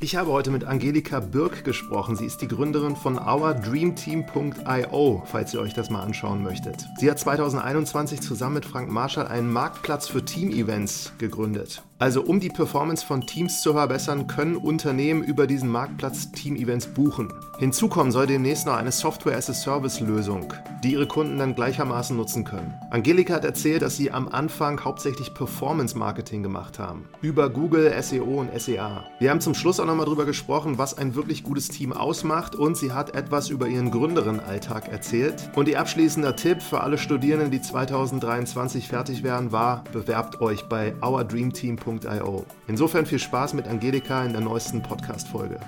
Ich habe heute mit Angelika Birk gesprochen. Sie ist die Gründerin von OurDreamTeam.io, falls ihr euch das mal anschauen möchtet. Sie hat 2021 zusammen mit Frank Marschall einen Marktplatz für Team-Events gegründet. Also um die Performance von Teams zu verbessern, können Unternehmen über diesen Marktplatz Team-Events buchen. Hinzu kommen soll demnächst noch eine Software-as-a-Service-Lösung, die ihre Kunden dann gleichermaßen nutzen können. Angelika hat erzählt, dass sie am Anfang hauptsächlich Performance-Marketing gemacht haben. Über Google, SEO und SEA. Wir haben zum Schluss auch nochmal darüber gesprochen, was ein wirklich gutes Team ausmacht und sie hat etwas über ihren Gründerinnenalltag erzählt. Und ihr abschließender Tipp für alle Studierenden, die 2023 fertig werden, war, bewerbt euch bei OurDreamTeam.com Podcast.io. Insofern viel Spaß mit Angelika in der neuesten Podcast-Folge.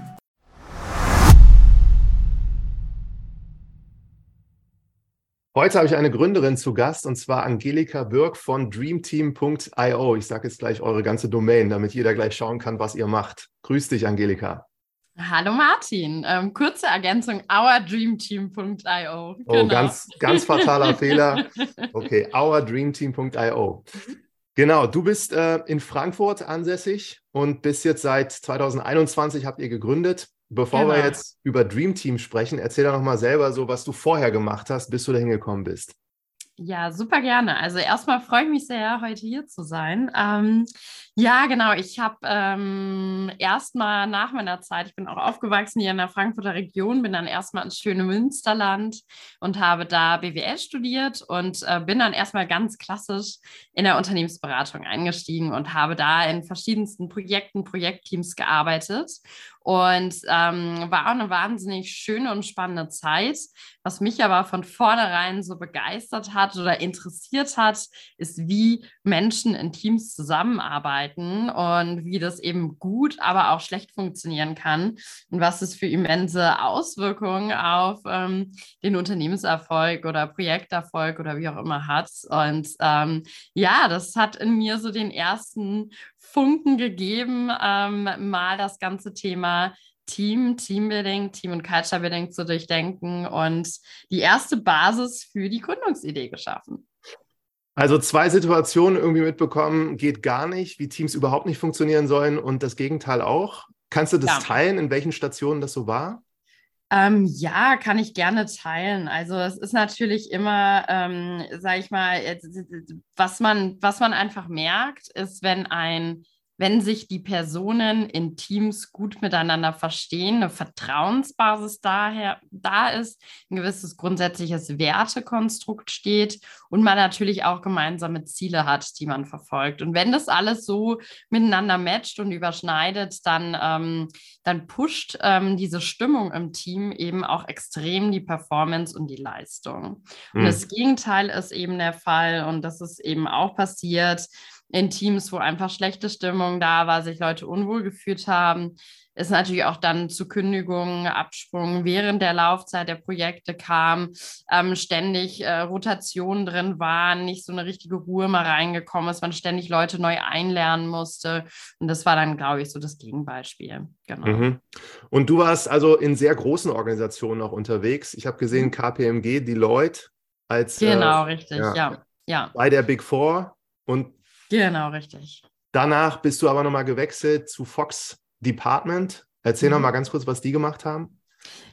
Heute habe ich eine Gründerin zu Gast und zwar Angelika Birk von dreamteam.io. Ich sage jetzt gleich eure ganze Domain, damit jeder gleich schauen kann, was ihr macht. Grüß dich, Angelika. Hallo Martin, ähm, kurze Ergänzung, ourdreamteam.io. Oh, genau. ganz, ganz fataler Fehler. Okay, ourdreamteam.io. Genau, du bist äh, in Frankfurt ansässig und bist jetzt seit 2021 habt ihr gegründet. Bevor genau. wir jetzt über Dream Team sprechen, erzähl doch nochmal selber so, was du vorher gemacht hast, bis du da hingekommen bist. Ja, super gerne. Also erstmal freue ich mich sehr, heute hier zu sein. Ähm, ja, genau. Ich habe ähm, erstmal nach meiner Zeit, ich bin auch aufgewachsen hier in der Frankfurter Region, bin dann erstmal ins schöne Münsterland und habe da BWL studiert und äh, bin dann erstmal ganz klassisch in der Unternehmensberatung eingestiegen und habe da in verschiedensten Projekten, Projektteams gearbeitet und ähm, war eine wahnsinnig schöne und spannende Zeit. Was mich aber von vornherein so begeistert hat oder interessiert hat, ist, wie Menschen in Teams zusammenarbeiten und wie das eben gut, aber auch schlecht funktionieren kann und was es für immense Auswirkungen auf ähm, den Unternehmenserfolg oder Projekterfolg oder wie auch immer hat. Und ähm, ja, das hat in mir so den ersten Funken gegeben, ähm, mal das ganze Thema Team, Teambuilding, Team- und Culture-Building zu durchdenken und die erste Basis für die Gründungsidee geschaffen. Also zwei Situationen irgendwie mitbekommen, geht gar nicht, wie Teams überhaupt nicht funktionieren sollen und das Gegenteil auch. Kannst du das ja. teilen, in welchen Stationen das so war? Ähm, ja, kann ich gerne teilen. Also es ist natürlich immer, ähm, sage ich mal, was man, was man einfach merkt, ist, wenn ein wenn sich die Personen in Teams gut miteinander verstehen, eine Vertrauensbasis daher da ist, ein gewisses grundsätzliches Wertekonstrukt steht und man natürlich auch gemeinsame Ziele hat, die man verfolgt. Und wenn das alles so miteinander matcht und überschneidet, dann, ähm, dann pusht ähm, diese Stimmung im Team eben auch extrem die Performance und die Leistung. Mhm. Und das Gegenteil ist eben der Fall und das ist eben auch passiert in Teams, wo einfach schlechte Stimmung da war, sich Leute unwohl gefühlt haben, ist natürlich auch dann zu Kündigungen, Absprung während der Laufzeit der Projekte kam, ähm, ständig äh, Rotationen drin waren, nicht so eine richtige Ruhe mal reingekommen ist, man ständig Leute neu einlernen musste. Und das war dann, glaube ich, so das Gegenbeispiel. Genau. Mhm. Und du warst also in sehr großen Organisationen auch unterwegs. Ich habe gesehen, mhm. KPMG, Deloitte als. Äh, genau, äh, richtig, ja. ja. ja. Bei der Big Four. Und Genau, richtig. Danach bist du aber nochmal gewechselt zu Fox Department. Erzähl mhm. noch mal ganz kurz, was die gemacht haben.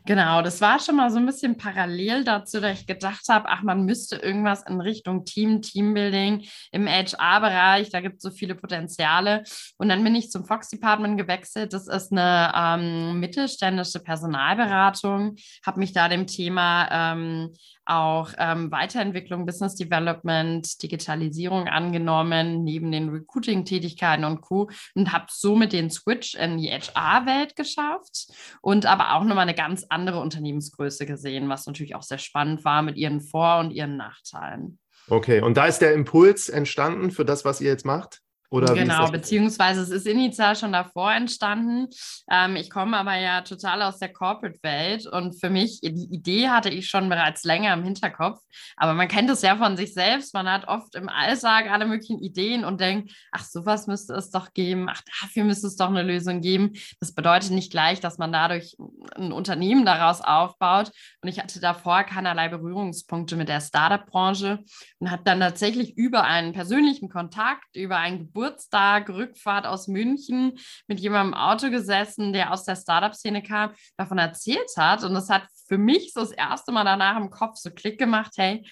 Genau, das war schon mal so ein bisschen parallel dazu, dass ich gedacht habe, ach, man müsste irgendwas in Richtung Team, Teambuilding im HR-Bereich, da gibt es so viele Potenziale. Und dann bin ich zum Fox Department gewechselt. Das ist eine ähm, mittelständische Personalberatung, habe mich da dem Thema ähm, auch ähm, Weiterentwicklung, Business Development, Digitalisierung angenommen, neben den Recruiting-Tätigkeiten und Co. und habe somit den Switch in die HR-Welt geschafft und aber auch nochmal eine ganz andere Unternehmensgröße gesehen, was natürlich auch sehr spannend war mit ihren Vor- und ihren Nachteilen. Okay, und da ist der Impuls entstanden für das, was ihr jetzt macht? Oder genau, beziehungsweise es ist initial schon davor entstanden. Ähm, ich komme aber ja total aus der Corporate-Welt und für mich, die Idee hatte ich schon bereits länger im Hinterkopf, aber man kennt es ja von sich selbst. Man hat oft im Alltag alle möglichen Ideen und denkt, ach, sowas müsste es doch geben, ach, dafür müsste es doch eine Lösung geben. Das bedeutet nicht gleich, dass man dadurch ein Unternehmen daraus aufbaut. Und ich hatte davor keinerlei Berührungspunkte mit der Startup-Branche und habe dann tatsächlich über einen persönlichen Kontakt, über ein Geburtstag, Rückfahrt aus München mit jemandem im Auto gesessen, der aus der Startup-Szene kam, davon erzählt hat. Und das hat für mich so das erste Mal danach im Kopf so Klick gemacht, hey,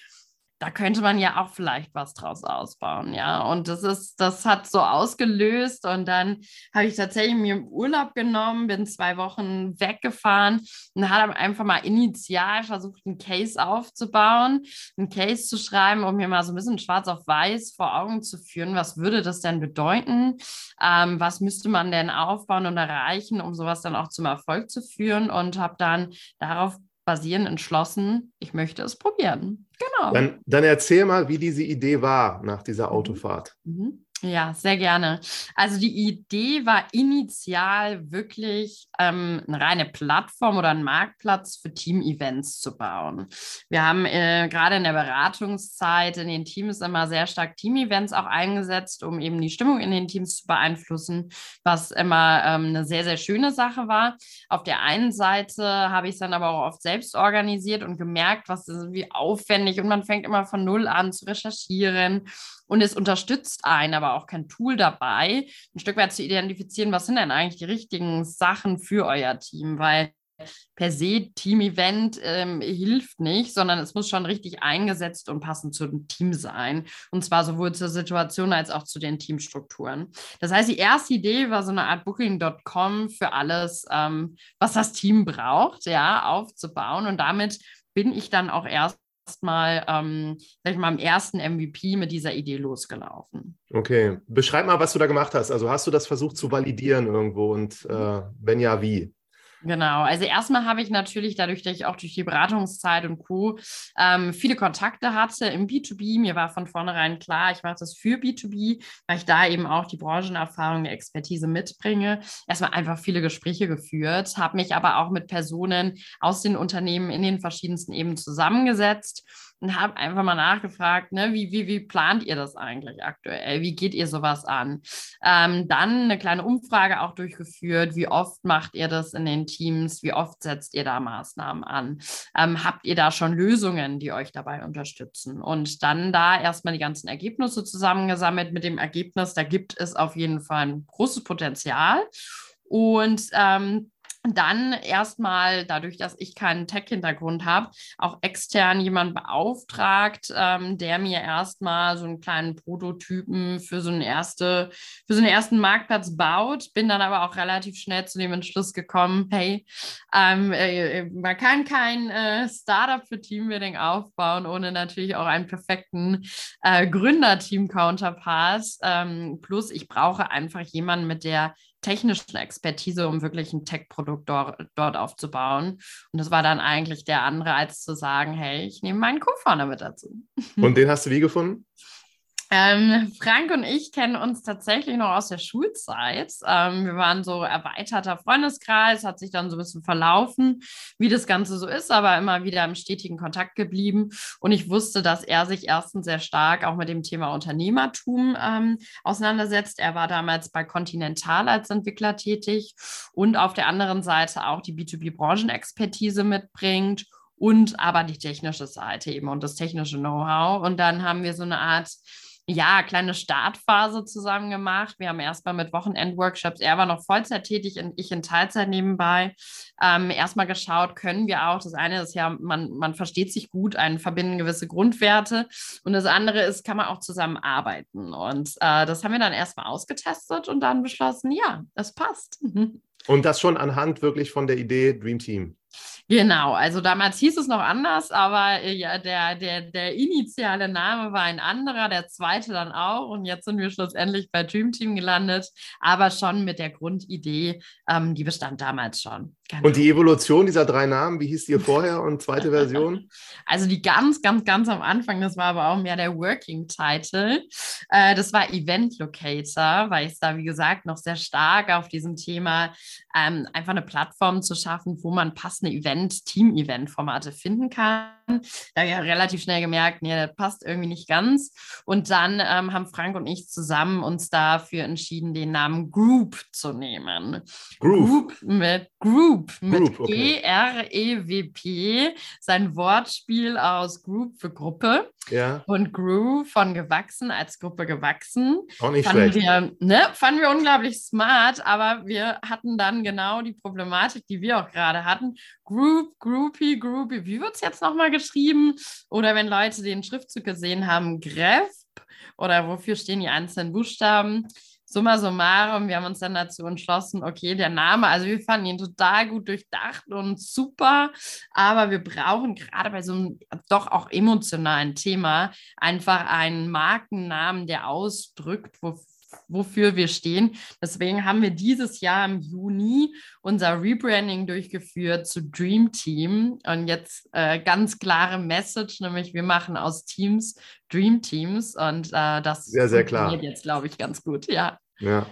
da könnte man ja auch vielleicht was draus ausbauen, ja. Und das ist, das hat so ausgelöst und dann habe ich tatsächlich mir Urlaub genommen, bin zwei Wochen weggefahren und habe einfach mal initial versucht, einen Case aufzubauen, einen Case zu schreiben, um mir mal so ein bisschen schwarz auf weiß vor Augen zu führen, was würde das denn bedeuten, ähm, was müsste man denn aufbauen und erreichen, um sowas dann auch zum Erfolg zu führen und habe dann darauf basierend entschlossen, ich möchte es probieren. Genau. Dann, dann erzähl mal, wie diese Idee war nach dieser mhm. Autofahrt. Mhm. Ja, sehr gerne. Also die Idee war initial wirklich ähm, eine reine Plattform oder einen Marktplatz für Team-Events zu bauen. Wir haben äh, gerade in der Beratungszeit in den Teams immer sehr stark Team-Events auch eingesetzt, um eben die Stimmung in den Teams zu beeinflussen, was immer ähm, eine sehr, sehr schöne Sache war. Auf der einen Seite habe ich es dann aber auch oft selbst organisiert und gemerkt, was wie aufwendig und man fängt immer von Null an zu recherchieren und es unterstützt einen, aber auch kein Tool dabei, ein Stück weit zu identifizieren, was sind denn eigentlich die richtigen Sachen für euer Team, weil per se Team-Event ähm, hilft nicht, sondern es muss schon richtig eingesetzt und passend zum Team sein. Und zwar sowohl zur Situation als auch zu den Teamstrukturen. Das heißt, die erste Idee war so eine Art Booking.com für alles, ähm, was das Team braucht, ja, aufzubauen. Und damit bin ich dann auch erst erstmal, ähm, sag ich mal, am ersten MVP mit dieser Idee losgelaufen. Okay, beschreib mal, was du da gemacht hast. Also hast du das versucht zu validieren irgendwo und äh, wenn ja, wie? Genau, also erstmal habe ich natürlich dadurch, dass ich auch durch die Beratungszeit und Co. Ähm, viele Kontakte hatte im B2B. Mir war von vornherein klar, ich mache das für B2B, weil ich da eben auch die Branchenerfahrung, die Expertise mitbringe. Erstmal einfach viele Gespräche geführt, habe mich aber auch mit Personen aus den Unternehmen in den verschiedensten Ebenen zusammengesetzt und habe einfach mal nachgefragt, ne, wie, wie, wie plant ihr das eigentlich aktuell? Wie geht ihr sowas an? Ähm, dann eine kleine Umfrage auch durchgeführt. Wie oft macht ihr das in den Teams? Wie oft setzt ihr da Maßnahmen an? Ähm, habt ihr da schon Lösungen, die euch dabei unterstützen? Und dann da erstmal die ganzen Ergebnisse zusammengesammelt mit dem Ergebnis, da gibt es auf jeden Fall ein großes Potenzial. Und ähm, dann erstmal, dadurch, dass ich keinen Tech-Hintergrund habe, auch extern jemand beauftragt, ähm, der mir erstmal so einen kleinen Prototypen für so, eine erste, für so einen ersten Marktplatz baut. Bin dann aber auch relativ schnell zu dem Entschluss gekommen, hey, ähm, äh, man kann kein äh, Startup für Teambuilding aufbauen, ohne natürlich auch einen perfekten äh, Gründerteam-Counterpart. Ähm, plus, ich brauche einfach jemanden mit der technischen Expertise, um wirklich ein Tech-Produkt dort, dort aufzubauen. Und das war dann eigentlich der andere, als zu sagen, hey, ich nehme meinen Co-Founder mit dazu. Und den hast du wie gefunden? Ähm, Frank und ich kennen uns tatsächlich noch aus der Schulzeit. Ähm, wir waren so erweiterter Freundeskreis, hat sich dann so ein bisschen verlaufen, wie das Ganze so ist, aber immer wieder im stetigen Kontakt geblieben. Und ich wusste, dass er sich erstens sehr stark auch mit dem Thema Unternehmertum ähm, auseinandersetzt. Er war damals bei Continental als Entwickler tätig und auf der anderen Seite auch die B2B-Branchenexpertise mitbringt und aber die technische Seite eben und das technische Know-how. Und dann haben wir so eine Art ja, kleine Startphase zusammen gemacht. Wir haben erstmal mit Wochenendworkshops, er war noch Vollzeit tätig und ich in Teilzeit nebenbei, ähm, erstmal geschaut, können wir auch, das eine ist ja, man, man versteht sich gut, einen verbinden gewisse Grundwerte und das andere ist, kann man auch zusammen arbeiten und äh, das haben wir dann erstmal ausgetestet und dann beschlossen, ja, das passt. Und das schon anhand wirklich von der Idee Dream Team. Genau, also damals hieß es noch anders, aber äh, ja, der, der, der initiale Name war ein anderer, der zweite dann auch. Und jetzt sind wir schlussendlich bei Dream Team gelandet, aber schon mit der Grundidee, ähm, die bestand damals schon. Genau. Und die Evolution dieser drei Namen, wie hieß die vorher und zweite Version? Also die ganz, ganz, ganz am Anfang, das war aber auch mehr der Working Title. Äh, das war Event Locator, weil ich es da, wie gesagt, noch sehr stark auf diesem Thema ähm, einfach eine Plattform zu schaffen, wo man passende Event, Team-Event-Formate finden kann. Da habe ich ja relativ schnell gemerkt, nee, das passt irgendwie nicht ganz. Und dann ähm, haben Frank und ich zusammen uns dafür entschieden, den Namen Group zu nehmen. Group, Group mit Group mit okay. G-R-E-W-P, sein Wortspiel aus Group für Gruppe. Ja. Und Grew von gewachsen als Gruppe gewachsen. Auch nicht fanden schlecht. Wir, ne, fanden wir unglaublich smart, aber wir hatten dann genau die Problematik, die wir auch gerade hatten. Group, Groupie, Groupie. Wie wird es jetzt nochmal geschrieben? Oder wenn Leute den Schriftzug gesehen haben, Gref oder wofür stehen die einzelnen Buchstaben? Summa summarum, wir haben uns dann dazu entschlossen, okay, der Name, also wir fanden ihn total gut durchdacht und super, aber wir brauchen gerade bei so einem doch auch emotionalen Thema einfach einen Markennamen, der ausdrückt, wo, wofür wir stehen. Deswegen haben wir dieses Jahr im Juni unser Rebranding durchgeführt zu Dream Team und jetzt äh, ganz klare Message, nämlich wir machen aus Teams Dream Teams und äh, das sehr, sehr klar. jetzt, glaube ich, ganz gut, ja. Ja.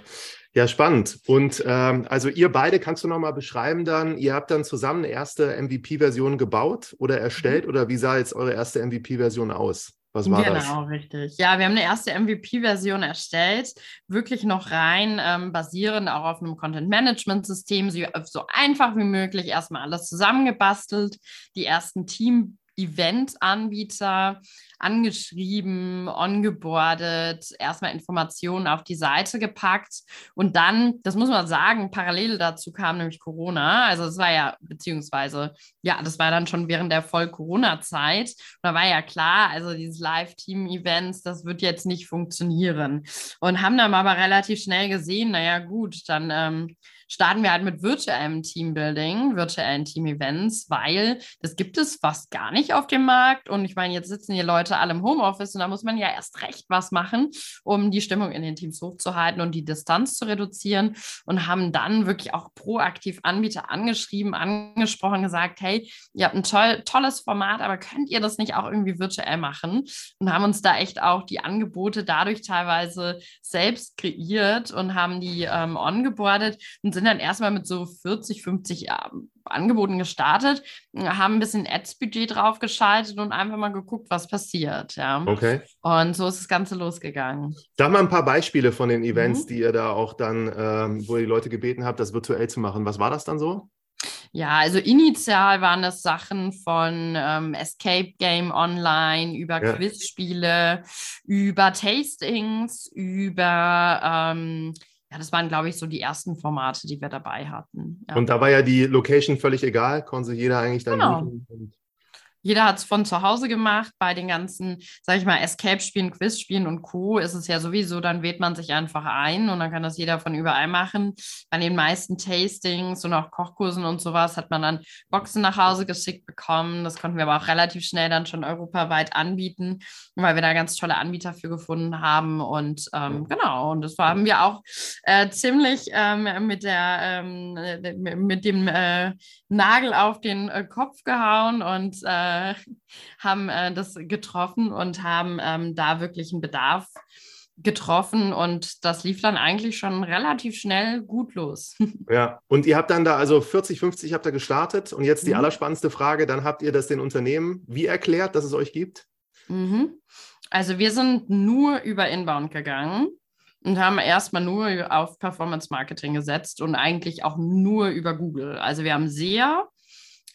Ja, spannend. Und ähm, also ihr beide, kannst du nochmal beschreiben dann, ihr habt dann zusammen eine erste MVP-Version gebaut oder erstellt mhm. oder wie sah jetzt eure erste MVP-Version aus? Was war genau, das? Genau, richtig. Ja, wir haben eine erste MVP-Version erstellt, wirklich noch rein ähm, basierend auch auf einem Content-Management-System, so, so einfach wie möglich erstmal alles zusammengebastelt, die ersten Team- Event-Anbieter angeschrieben, ongeboardet, erstmal Informationen auf die Seite gepackt und dann, das muss man sagen, parallel dazu kam nämlich Corona. Also es war ja, beziehungsweise, ja, das war dann schon während der Voll-Corona-Zeit. Da war ja klar, also dieses Live-Team-Events, das wird jetzt nicht funktionieren. Und haben dann aber relativ schnell gesehen, naja gut, dann ähm, starten wir halt mit virtuellem Teambuilding, virtuellen Team-Events, weil das gibt es fast gar nicht auf dem Markt. Und ich meine, jetzt sitzen hier Leute alle im Homeoffice und da muss man ja erst recht was machen, um die Stimmung in den Teams hochzuhalten und die Distanz zu reduzieren. Und haben dann wirklich auch proaktiv Anbieter angeschrieben, angesprochen, gesagt, hey, ihr habt ein toll, tolles Format, aber könnt ihr das nicht auch irgendwie virtuell machen? Und haben uns da echt auch die Angebote dadurch teilweise selbst kreiert und haben die ähm, ongeboardet und sind dann erstmal mit so 40, 50 ja, Angeboten gestartet, haben ein bisschen Ads-Budget draufgeschaltet und einfach mal geguckt, was passiert. Ja. Okay. Und so ist das Ganze losgegangen. Sag mal ein paar Beispiele von den Events, mhm. die ihr da auch dann, ähm, wo ihr die Leute gebeten habt, das virtuell zu machen. Was war das dann so? Ja, also initial waren das Sachen von ähm, Escape Game Online, über ja. Quizspiele, über Tastings, über ähm, ja, das waren, glaube ich, so die ersten Formate, die wir dabei hatten. Ja. Und da war ja die Location völlig egal, konnte jeder eigentlich dann genau. Jeder hat es von zu Hause gemacht. Bei den ganzen, sag ich mal, Escape-Spielen, Quiz-Spielen und Co. ist es ja sowieso, dann wählt man sich einfach ein und dann kann das jeder von überall machen. Bei den meisten Tastings und auch Kochkursen und sowas hat man dann Boxen nach Hause geschickt bekommen. Das konnten wir aber auch relativ schnell dann schon europaweit anbieten, weil wir da ganz tolle Anbieter für gefunden haben. Und ähm, genau, und das haben wir auch äh, ziemlich ähm, mit, der, ähm, äh, mit dem äh, Nagel auf den äh, Kopf gehauen und äh, äh, haben äh, das getroffen und haben ähm, da wirklich einen Bedarf getroffen und das lief dann eigentlich schon relativ schnell gut los. Ja, und ihr habt dann da also 40, 50 habt ihr gestartet und jetzt die mhm. allerspannendste Frage, dann habt ihr das den Unternehmen wie erklärt, dass es euch gibt? Mhm. Also wir sind nur über Inbound gegangen und haben erstmal nur auf Performance Marketing gesetzt und eigentlich auch nur über Google. Also wir haben sehr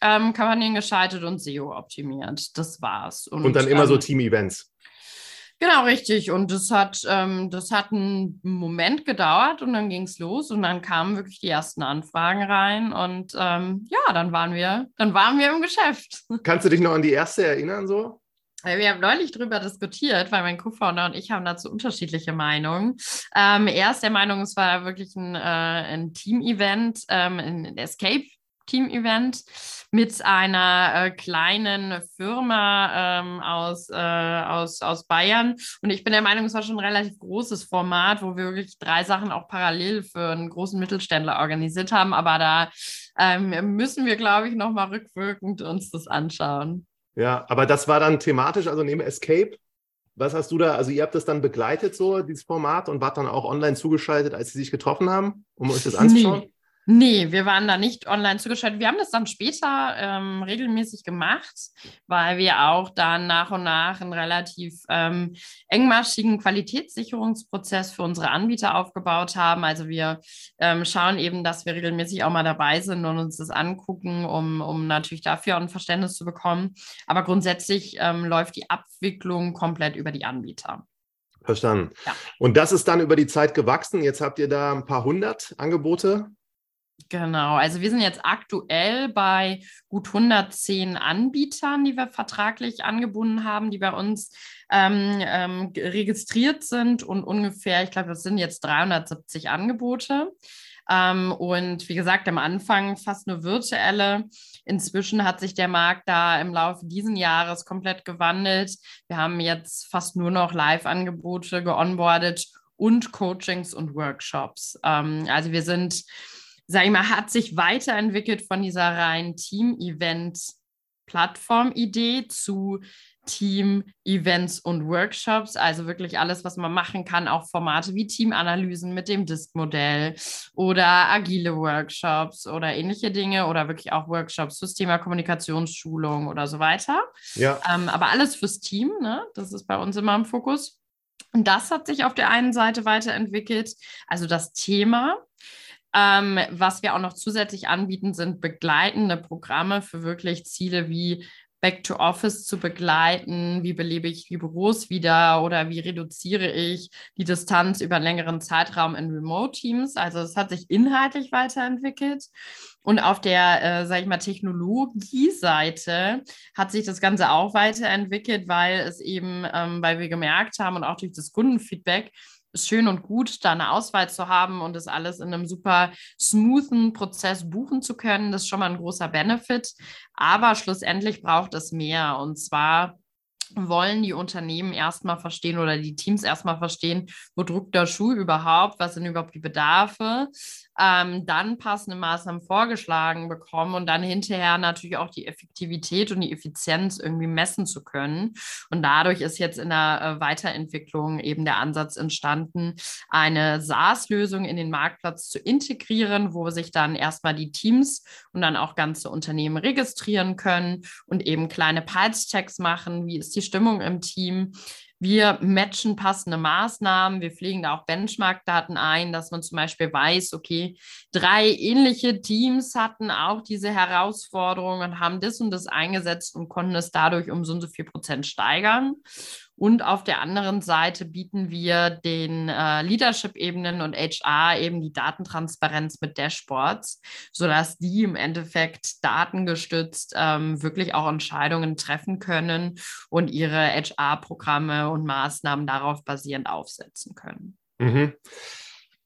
ähm, Kampagnen geschaltet und SEO optimiert. Das war's. Und, und dann immer ähm, so Team-Events. Genau, richtig. Und das hat, ähm, das hat einen Moment gedauert und dann ging es los und dann kamen wirklich die ersten Anfragen rein und ähm, ja, dann waren wir, dann waren wir im Geschäft. Kannst du dich noch an die erste erinnern so? Wir haben neulich darüber diskutiert, weil mein Co-Founder und ich haben dazu unterschiedliche Meinungen. Ähm, er ist der Meinung, es war wirklich ein, äh, ein Team-Event, ähm, ein Escape Team-Event mit einer äh, kleinen Firma ähm, aus, äh, aus, aus Bayern. Und ich bin der Meinung, es war schon ein relativ großes Format, wo wir wirklich drei Sachen auch parallel für einen großen Mittelständler organisiert haben. Aber da ähm, müssen wir, glaube ich, nochmal rückwirkend uns das anschauen. Ja, aber das war dann thematisch, also neben Escape, was hast du da, also ihr habt das dann begleitet, so dieses Format, und wart dann auch online zugeschaltet, als sie sich getroffen haben, um euch das anzuschauen? Nee. Nee, wir waren da nicht online zugeschaltet. Wir haben das dann später ähm, regelmäßig gemacht, weil wir auch dann nach und nach einen relativ ähm, engmaschigen Qualitätssicherungsprozess für unsere Anbieter aufgebaut haben. Also wir ähm, schauen eben, dass wir regelmäßig auch mal dabei sind und uns das angucken, um, um natürlich dafür auch ein Verständnis zu bekommen. Aber grundsätzlich ähm, läuft die Abwicklung komplett über die Anbieter. Verstanden. Ja. Und das ist dann über die Zeit gewachsen. Jetzt habt ihr da ein paar hundert Angebote Genau, also wir sind jetzt aktuell bei gut 110 Anbietern, die wir vertraglich angebunden haben, die bei uns ähm, ähm, registriert sind und ungefähr, ich glaube, das sind jetzt 370 Angebote. Ähm, und wie gesagt, am Anfang fast nur virtuelle. Inzwischen hat sich der Markt da im Laufe dieses Jahres komplett gewandelt. Wir haben jetzt fast nur noch Live-Angebote geonboardet und Coachings und Workshops. Ähm, also wir sind sage ich mal, hat sich weiterentwickelt von dieser reinen Team-Event-Plattform-Idee zu Team-Events und Workshops, also wirklich alles, was man machen kann, auch Formate wie Teamanalysen mit dem Disk-Modell oder agile Workshops oder ähnliche Dinge oder wirklich auch Workshops fürs Thema Kommunikationsschulung oder so weiter. Ja. Ähm, aber alles fürs Team, ne? das ist bei uns immer im Fokus. Und das hat sich auf der einen Seite weiterentwickelt, also das Thema. Ähm, was wir auch noch zusätzlich anbieten, sind begleitende Programme für wirklich Ziele wie Back to Office zu begleiten, wie belebe ich die Büros wieder oder wie reduziere ich die Distanz über einen längeren Zeitraum in Remote-Teams. Also es hat sich inhaltlich weiterentwickelt. Und auf der, äh, sage ich mal, Technologie-Seite hat sich das Ganze auch weiterentwickelt, weil es eben, ähm, weil wir gemerkt haben und auch durch das Kundenfeedback, schön und gut, da eine Auswahl zu haben und das alles in einem super smoothen Prozess buchen zu können. Das ist schon mal ein großer Benefit. Aber schlussendlich braucht es mehr. Und zwar wollen die Unternehmen erstmal verstehen oder die Teams erstmal verstehen, wo druckt der Schuh überhaupt, was sind überhaupt die Bedarfe, ähm, dann passende Maßnahmen vorgeschlagen bekommen und dann hinterher natürlich auch die Effektivität und die Effizienz irgendwie messen zu können. Und dadurch ist jetzt in der äh, Weiterentwicklung eben der Ansatz entstanden, eine SaaS-Lösung in den Marktplatz zu integrieren, wo sich dann erstmal die Teams und dann auch ganze Unternehmen registrieren können und eben kleine Pulse-Checks machen. Wie ist die Stimmung im Team? Wir matchen passende Maßnahmen. Wir pflegen da auch Benchmark-Daten ein, dass man zum Beispiel weiß, okay, drei ähnliche Teams hatten auch diese Herausforderung und haben das und das eingesetzt und konnten es dadurch um so und so viel Prozent steigern. Und auf der anderen Seite bieten wir den äh, Leadership-Ebenen und HR eben die Datentransparenz mit Dashboards, sodass die im Endeffekt datengestützt ähm, wirklich auch Entscheidungen treffen können und ihre HR-Programme und Maßnahmen darauf basierend aufsetzen können. Mhm.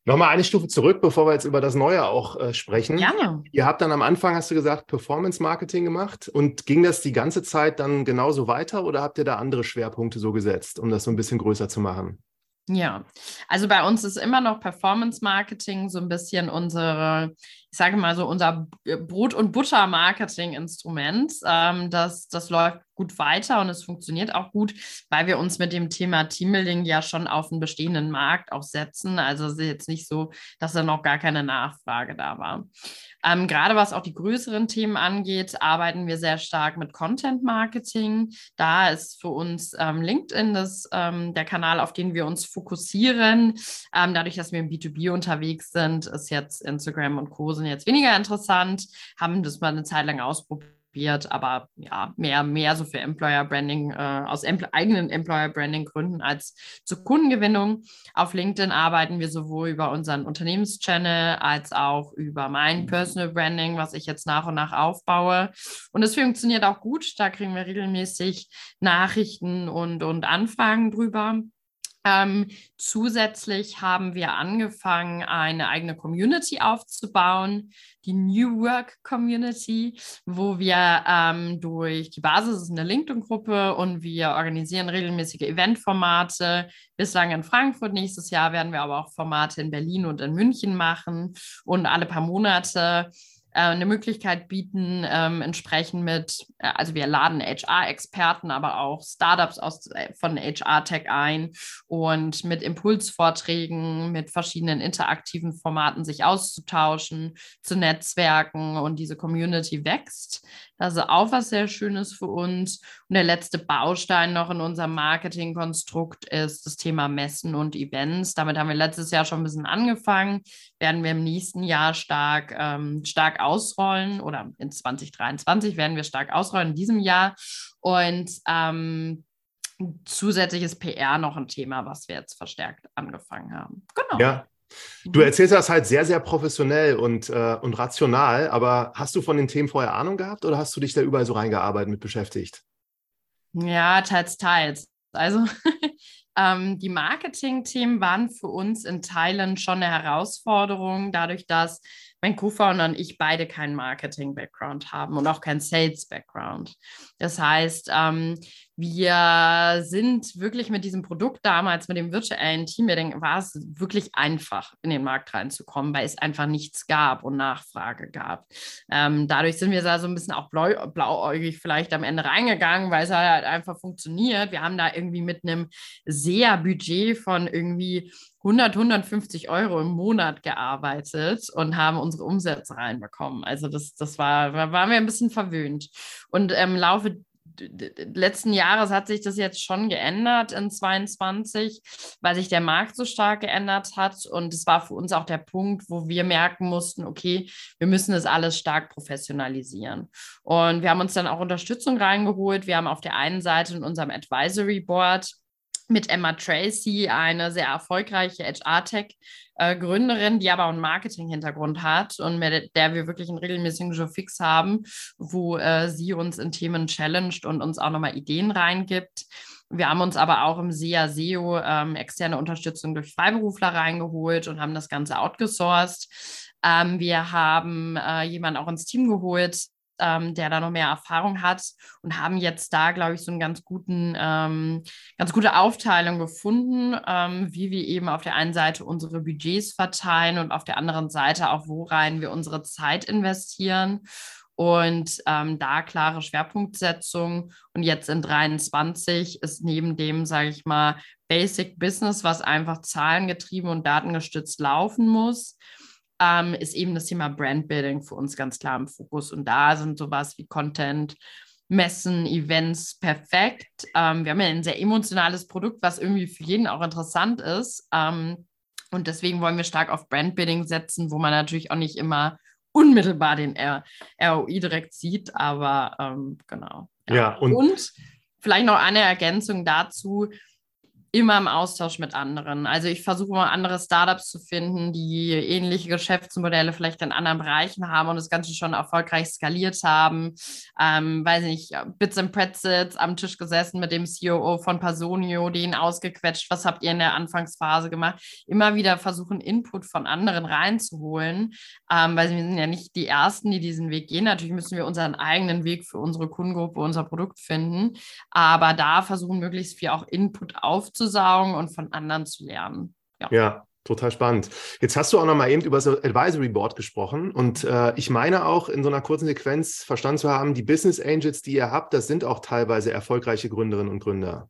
Nochmal eine Stufe zurück, bevor wir jetzt über das Neue auch äh, sprechen. Gerne. Ihr habt dann am Anfang, hast du gesagt, Performance Marketing gemacht und ging das die ganze Zeit dann genauso weiter oder habt ihr da andere Schwerpunkte so gesetzt, um das so ein bisschen größer zu machen? Ja, also bei uns ist immer noch Performance Marketing so ein bisschen unsere, ich sage mal so, unser Brot- und Butter-Marketing-Instrument. Ähm, das, das läuft gut weiter und es funktioniert auch gut, weil wir uns mit dem Thema Teambuilding ja schon auf einen bestehenden Markt auch setzen. Also es ist jetzt nicht so, dass da noch gar keine Nachfrage da war. Ähm, gerade was auch die größeren Themen angeht, arbeiten wir sehr stark mit Content Marketing. Da ist für uns ähm, LinkedIn das, ähm, der Kanal, auf den wir uns fokussieren. Ähm, dadurch, dass wir im B2B unterwegs sind, ist jetzt Instagram und Co. sind jetzt weniger interessant, haben das mal eine Zeit lang ausprobiert aber ja, mehr, mehr so für Employer Branding, äh, aus Empl eigenen Employer Branding Gründen als zur Kundengewinnung. Auf LinkedIn arbeiten wir sowohl über unseren Unternehmenschannel als auch über mein Personal Branding, was ich jetzt nach und nach aufbaue. Und es funktioniert auch gut. Da kriegen wir regelmäßig Nachrichten und, und Anfragen drüber. Ähm, zusätzlich haben wir angefangen, eine eigene Community aufzubauen, die New Work Community, wo wir ähm, durch die Basis ist eine LinkedIn-Gruppe und wir organisieren regelmäßige Eventformate. Bislang in Frankfurt, nächstes Jahr werden wir aber auch Formate in Berlin und in München machen und alle paar Monate eine Möglichkeit bieten, ähm, entsprechend mit, äh, also wir laden HR-Experten, aber auch Startups aus, äh, von HR-Tech ein und mit Impulsvorträgen, mit verschiedenen interaktiven Formaten sich auszutauschen, zu Netzwerken und diese Community wächst. Das ist auch was sehr Schönes für uns. Und der letzte Baustein noch in unserem Marketingkonstrukt ist das Thema Messen und Events. Damit haben wir letztes Jahr schon ein bisschen angefangen, werden wir im nächsten Jahr stark, ähm, stark ausrollen oder in 2023 werden wir stark ausrollen in diesem Jahr. Und ähm, zusätzliches PR noch ein Thema, was wir jetzt verstärkt angefangen haben. Genau. Ja, Du mhm. erzählst das halt sehr, sehr professionell und, äh, und rational, aber hast du von den Themen vorher Ahnung gehabt oder hast du dich da überall so reingearbeitet mit beschäftigt? Ja, teils, teils. Also ähm, die Marketing-Themen waren für uns in Teilen schon eine Herausforderung, dadurch, dass mein Co-Founder und ich beide keinen Marketing-Background haben und auch keinen Sales-Background. Das heißt, ähm, wir sind wirklich mit diesem Produkt damals, mit dem virtuellen Teammeeting, war es wirklich einfach, in den Markt reinzukommen, weil es einfach nichts gab und Nachfrage gab. Ähm, dadurch sind wir da so ein bisschen auch blau, blauäugig vielleicht am Ende reingegangen, weil es halt einfach funktioniert. Wir haben da irgendwie mit einem sehr Budget von irgendwie 100, 150 Euro im Monat gearbeitet und haben unsere Umsätze reinbekommen. Also das, das war, waren wir ein bisschen verwöhnt. Und im Laufe letzten Jahres hat sich das jetzt schon geändert in 22, weil sich der Markt so stark geändert hat. Und es war für uns auch der Punkt, wo wir merken mussten, okay, wir müssen das alles stark professionalisieren. Und wir haben uns dann auch Unterstützung reingeholt. Wir haben auf der einen Seite in unserem Advisory Board mit Emma Tracy, eine sehr erfolgreiche HR-Tech-Gründerin, die aber einen Marketing-Hintergrund hat und mit der wir wirklich einen regelmäßigen Joe Fix haben, wo äh, sie uns in Themen challenged und uns auch nochmal Ideen reingibt. Wir haben uns aber auch im SEA SEO ähm, externe Unterstützung durch Freiberufler reingeholt und haben das Ganze outgesourced. Ähm, wir haben äh, jemanden auch ins Team geholt, ähm, der da noch mehr Erfahrung hat und haben jetzt da, glaube ich, so eine ganz guten, ähm, ganz gute Aufteilung gefunden, ähm, wie wir eben auf der einen Seite unsere Budgets verteilen und auf der anderen Seite auch, worein wir unsere Zeit investieren. Und ähm, da klare Schwerpunktsetzung. Und jetzt in 23 ist neben dem, sage ich mal, Basic Business, was einfach zahlengetrieben und datengestützt laufen muss, ähm, ist eben das Thema Brandbuilding für uns ganz klar im Fokus. Und da sind sowas wie Content, Messen, Events perfekt. Ähm, wir haben ja ein sehr emotionales Produkt, was irgendwie für jeden auch interessant ist. Ähm, und deswegen wollen wir stark auf Brandbuilding setzen, wo man natürlich auch nicht immer unmittelbar den R ROI direkt sieht, aber ähm, genau. Ja, ja und, und vielleicht noch eine Ergänzung dazu immer im Austausch mit anderen. Also ich versuche mal andere Startups zu finden, die ähnliche Geschäftsmodelle vielleicht in anderen Bereichen haben und das Ganze schon erfolgreich skaliert haben. Ähm, weiß nicht, Bits and Pretzels am Tisch gesessen mit dem COO von Personio, den ausgequetscht. Was habt ihr in der Anfangsphase gemacht? Immer wieder versuchen, Input von anderen reinzuholen, ähm, weil wir sind ja nicht die Ersten, die diesen Weg gehen. Natürlich müssen wir unseren eigenen Weg für unsere Kundengruppe, unser Produkt finden. Aber da versuchen möglichst viel auch Input aufzunehmen aufzusaugen und von anderen zu lernen. Ja. ja. Total spannend. Jetzt hast du auch noch mal eben über das Advisory Board gesprochen und äh, ich meine auch in so einer kurzen Sequenz verstanden zu haben, die Business Angels, die ihr habt, das sind auch teilweise erfolgreiche Gründerinnen und Gründer.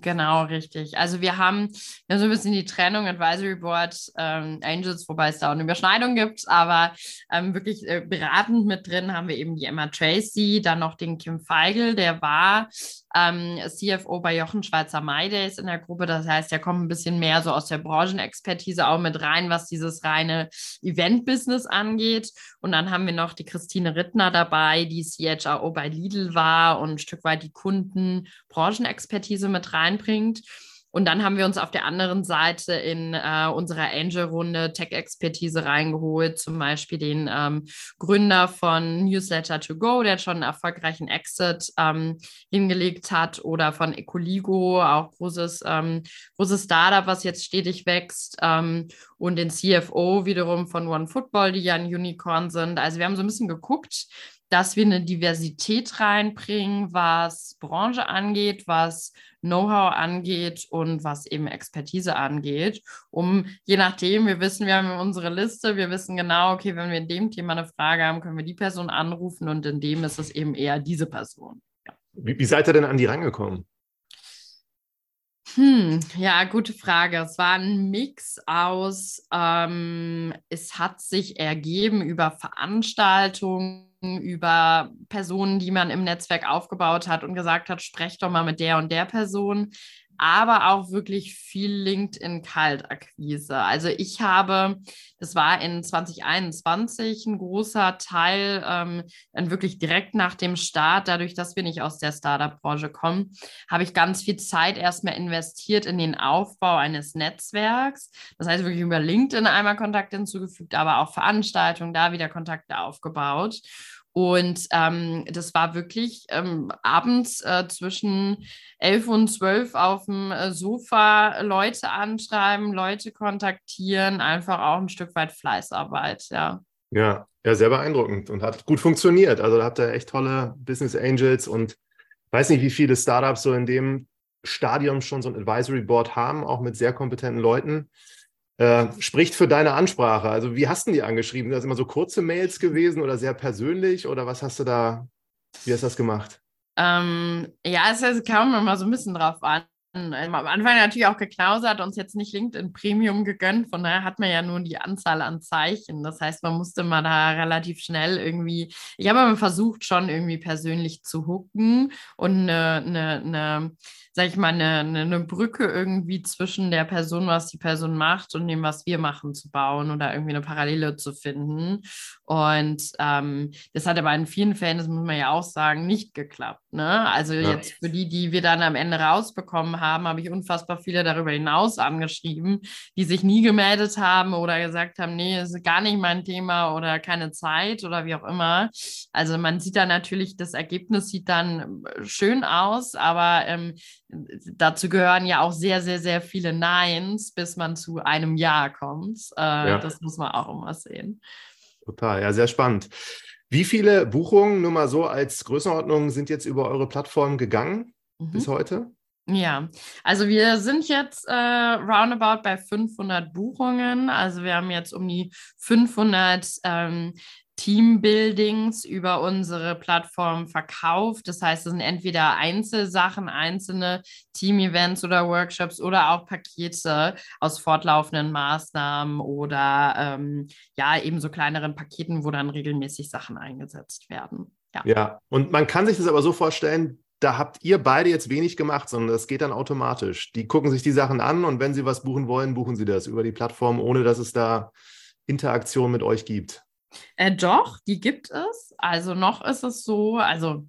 Genau, richtig. Also wir haben, wir haben so ein bisschen die Trennung Advisory Board ähm, Angels, wobei es da auch eine Überschneidung gibt, aber ähm, wirklich äh, beratend mit drin haben wir eben die Emma Tracy, dann noch den Kim Feigl, der war ähm, CFO bei Jochen Schweizer MyDays in der Gruppe. Das heißt, er kommt ein bisschen mehr so aus der Branchenexpertise auch mit rein, was dieses reine Event-Business angeht. Und dann haben wir noch die Christine Rittner dabei, die CHRO bei Lidl war und ein Stück weit die Kunden-Branchenexpertise mit reinbringt. Und dann haben wir uns auf der anderen Seite in äh, unserer Angel-Runde Tech-Expertise reingeholt, zum Beispiel den ähm, Gründer von Newsletter to Go, der schon einen erfolgreichen Exit ähm, hingelegt hat, oder von Ecoligo, auch großes, ähm, großes Startup, was jetzt stetig wächst, ähm, und den CFO wiederum von OneFootball, die ja ein Unicorn sind. Also wir haben so ein bisschen geguckt, dass wir eine Diversität reinbringen, was Branche angeht, was Know-how angeht und was eben Expertise angeht, um je nachdem, wir wissen, wir haben unsere Liste, wir wissen genau, okay, wenn wir in dem Thema eine Frage haben, können wir die Person anrufen und in dem ist es eben eher diese Person. Ja. Wie, wie seid ihr denn an die rangekommen? Hm, ja, gute Frage. Es war ein Mix aus, ähm, es hat sich ergeben über Veranstaltungen, über Personen, die man im Netzwerk aufgebaut hat und gesagt hat, sprecht doch mal mit der und der Person aber auch wirklich viel LinkedIn-Kaltakquise. Also ich habe, das war in 2021 ein großer Teil, ähm, dann wirklich direkt nach dem Start, dadurch, dass wir nicht aus der Startup-Branche kommen, habe ich ganz viel Zeit erstmal investiert in den Aufbau eines Netzwerks. Das heißt wirklich über LinkedIn einmal Kontakte hinzugefügt, aber auch Veranstaltungen, da wieder Kontakte aufgebaut. Und ähm, das war wirklich ähm, abends äh, zwischen elf und zwölf auf dem äh, Sofa Leute anschreiben, Leute kontaktieren, einfach auch ein Stück weit Fleißarbeit, ja. Ja, ja, sehr beeindruckend und hat gut funktioniert. Also da habt ihr echt tolle Business Angels und weiß nicht, wie viele Startups so in dem Stadium schon so ein Advisory Board haben, auch mit sehr kompetenten Leuten. Äh, spricht für deine Ansprache. Also wie hast du die angeschrieben? Sind das immer so kurze Mails gewesen oder sehr persönlich oder was hast du da, wie hast du das gemacht? Ähm, ja, es kam immer so ein bisschen drauf an. Ähm, am Anfang natürlich auch geknausert, uns jetzt nicht LinkedIn Premium gegönnt, von daher hat man ja nur die Anzahl an Zeichen. Das heißt, man musste mal da relativ schnell irgendwie, ich habe immer versucht, schon irgendwie persönlich zu hooken und eine, eine, eine sag ich mal, eine, eine, Brücke irgendwie zwischen der Person, was die Person macht und dem, was wir machen, zu bauen oder irgendwie eine Parallele zu finden. Und ähm, das hat aber in vielen Fällen, das muss man ja auch sagen, nicht geklappt. Ne? Also ja. jetzt für die, die wir dann am Ende rausbekommen haben, habe ich unfassbar viele darüber hinaus angeschrieben, die sich nie gemeldet haben oder gesagt haben, nee, ist gar nicht mein Thema oder keine Zeit oder wie auch immer. Also man sieht da natürlich, das Ergebnis sieht dann schön aus, aber ähm, dazu gehören ja auch sehr, sehr, sehr viele Neins, bis man zu einem Ja kommt. Äh, ja. Das muss man auch immer sehen. Total, ja, sehr spannend. Wie viele Buchungen, nur mal so als Größenordnung, sind jetzt über eure Plattform gegangen mhm. bis heute? Ja, also wir sind jetzt äh, roundabout bei 500 Buchungen. Also wir haben jetzt um die 500 ähm, Teambuildings über unsere Plattform verkauft. Das heißt, es sind entweder Einzelsachen, einzelne Team-Events oder Workshops oder auch Pakete aus fortlaufenden Maßnahmen oder ähm, ja, eben so kleineren Paketen, wo dann regelmäßig Sachen eingesetzt werden. Ja. ja, und man kann sich das aber so vorstellen, da habt ihr beide jetzt wenig gemacht, sondern das geht dann automatisch. Die gucken sich die Sachen an und wenn sie was buchen wollen, buchen sie das über die Plattform, ohne dass es da Interaktion mit euch gibt. Äh, doch, die gibt es. Also noch ist es so, also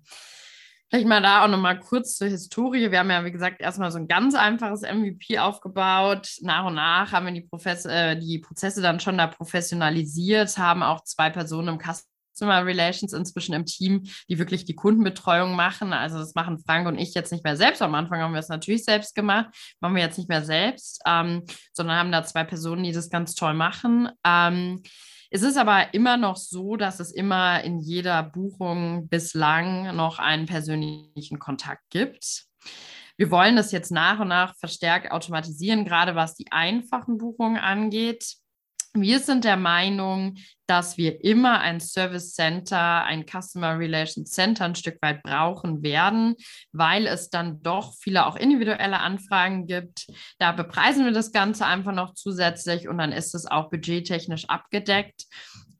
vielleicht mal da auch nochmal kurz zur Historie. Wir haben ja, wie gesagt, erstmal so ein ganz einfaches MVP aufgebaut. Nach und nach haben wir die, Profes äh, die Prozesse dann schon da professionalisiert, haben auch zwei Personen im Customer Relations inzwischen im Team, die wirklich die Kundenbetreuung machen. Also das machen Frank und ich jetzt nicht mehr selbst. Am Anfang haben wir es natürlich selbst gemacht, machen wir jetzt nicht mehr selbst, ähm, sondern haben da zwei Personen, die das ganz toll machen. Ähm, es ist aber immer noch so, dass es immer in jeder Buchung bislang noch einen persönlichen Kontakt gibt. Wir wollen das jetzt nach und nach verstärkt automatisieren, gerade was die einfachen Buchungen angeht. Wir sind der Meinung, dass wir immer ein Service Center, ein Customer Relations Center ein Stück weit brauchen werden, weil es dann doch viele auch individuelle Anfragen gibt. Da bepreisen wir das Ganze einfach noch zusätzlich und dann ist es auch budgettechnisch abgedeckt.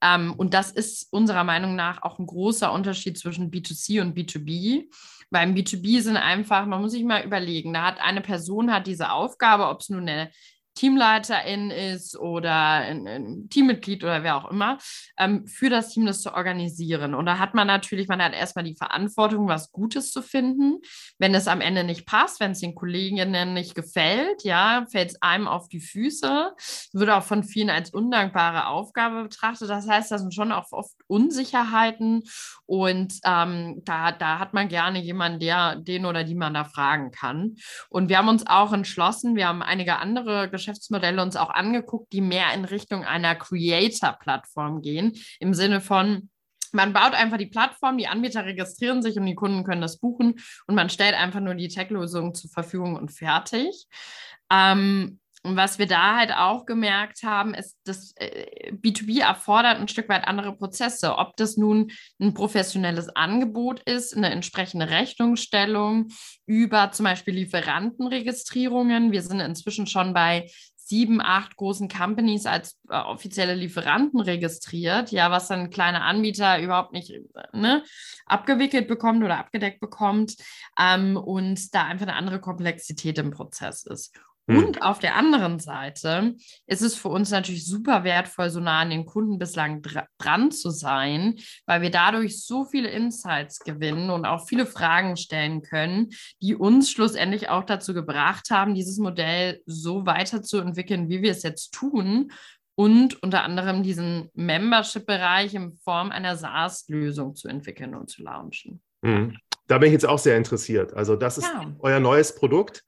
Ähm, und das ist unserer Meinung nach auch ein großer Unterschied zwischen B2C und B2B. Beim B2B sind einfach, man muss sich mal überlegen, da hat eine Person hat diese Aufgabe, ob es nun eine Teamleiterin ist oder ein, ein Teammitglied oder wer auch immer, ähm, für das Team das zu organisieren. Und da hat man natürlich, man hat erstmal die Verantwortung, was Gutes zu finden. Wenn es am Ende nicht passt, wenn es den Kolleginnen nicht gefällt, ja, fällt es einem auf die Füße, wird auch von vielen als undankbare Aufgabe betrachtet. Das heißt, da sind schon auch oft Unsicherheiten und ähm, da, da hat man gerne jemanden, der den oder die man da fragen kann. Und wir haben uns auch entschlossen, wir haben einige andere Geschäfte Geschäftsmodelle uns auch angeguckt, die mehr in Richtung einer Creator-Plattform gehen, im Sinne von, man baut einfach die Plattform, die Anbieter registrieren sich und die Kunden können das buchen und man stellt einfach nur die Tech-Lösung zur Verfügung und fertig. Ähm, und was wir da halt auch gemerkt haben, ist, dass äh, B2B erfordert ein Stück weit andere Prozesse. Ob das nun ein professionelles Angebot ist, eine entsprechende Rechnungsstellung über zum Beispiel Lieferantenregistrierungen. Wir sind inzwischen schon bei sieben, acht großen Companies als äh, offizielle Lieferanten registriert, ja, was dann kleine Anbieter überhaupt nicht ne, abgewickelt bekommt oder abgedeckt bekommt ähm, und da einfach eine andere Komplexität im Prozess ist. Hm. Und auf der anderen Seite ist es für uns natürlich super wertvoll, so nah an den Kunden bislang dra dran zu sein, weil wir dadurch so viele Insights gewinnen und auch viele Fragen stellen können, die uns schlussendlich auch dazu gebracht haben, dieses Modell so weiterzuentwickeln, wie wir es jetzt tun. Und unter anderem diesen Membership-Bereich in Form einer SaaS-Lösung zu entwickeln und zu launchen. Mhm. Da bin ich jetzt auch sehr interessiert. Also, das ist ja. euer neues Produkt.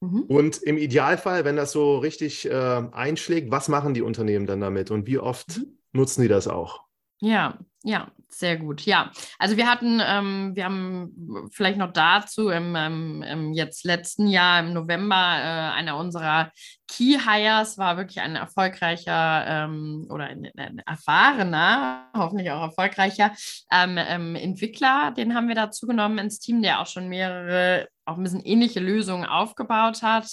Mhm. Und im Idealfall, wenn das so richtig äh, einschlägt, was machen die Unternehmen dann damit und wie oft mhm. nutzen die das auch? Ja, ja, sehr gut. Ja, also wir hatten, ähm, wir haben vielleicht noch dazu im, im, im jetzt letzten Jahr im November äh, einer unserer Key Hires war wirklich ein erfolgreicher ähm, oder ein, ein, erfahrener, hoffentlich auch erfolgreicher ähm, ähm, Entwickler. Den haben wir dazu genommen ins Team, der auch schon mehrere auch ein bisschen ähnliche Lösungen aufgebaut hat.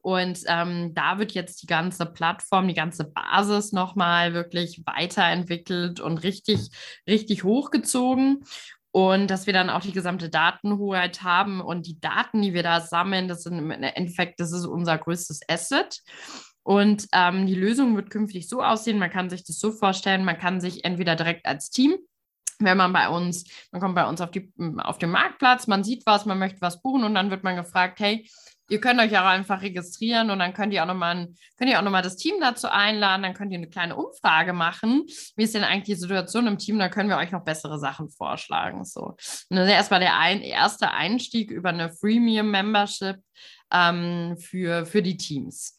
Und ähm, da wird jetzt die ganze Plattform, die ganze Basis nochmal wirklich weiterentwickelt und richtig, richtig hochgezogen. Und dass wir dann auch die gesamte Datenhoheit haben und die Daten, die wir da sammeln, das sind im Endeffekt, das ist unser größtes Asset. Und ähm, die Lösung wird künftig so aussehen, man kann sich das so vorstellen, man kann sich entweder direkt als Team wenn man bei uns, man kommt bei uns auf, die, auf den Marktplatz, man sieht was, man möchte was buchen und dann wird man gefragt, hey, ihr könnt euch auch einfach registrieren und dann könnt ihr auch nochmal könnt ihr auch nochmal das Team dazu einladen, dann könnt ihr eine kleine Umfrage machen. Wie ist denn eigentlich die Situation im Team? Da können wir euch noch bessere Sachen vorschlagen. So. Und ist erstmal der ein, erste Einstieg über eine Freemium-Membership ähm, für, für die Teams.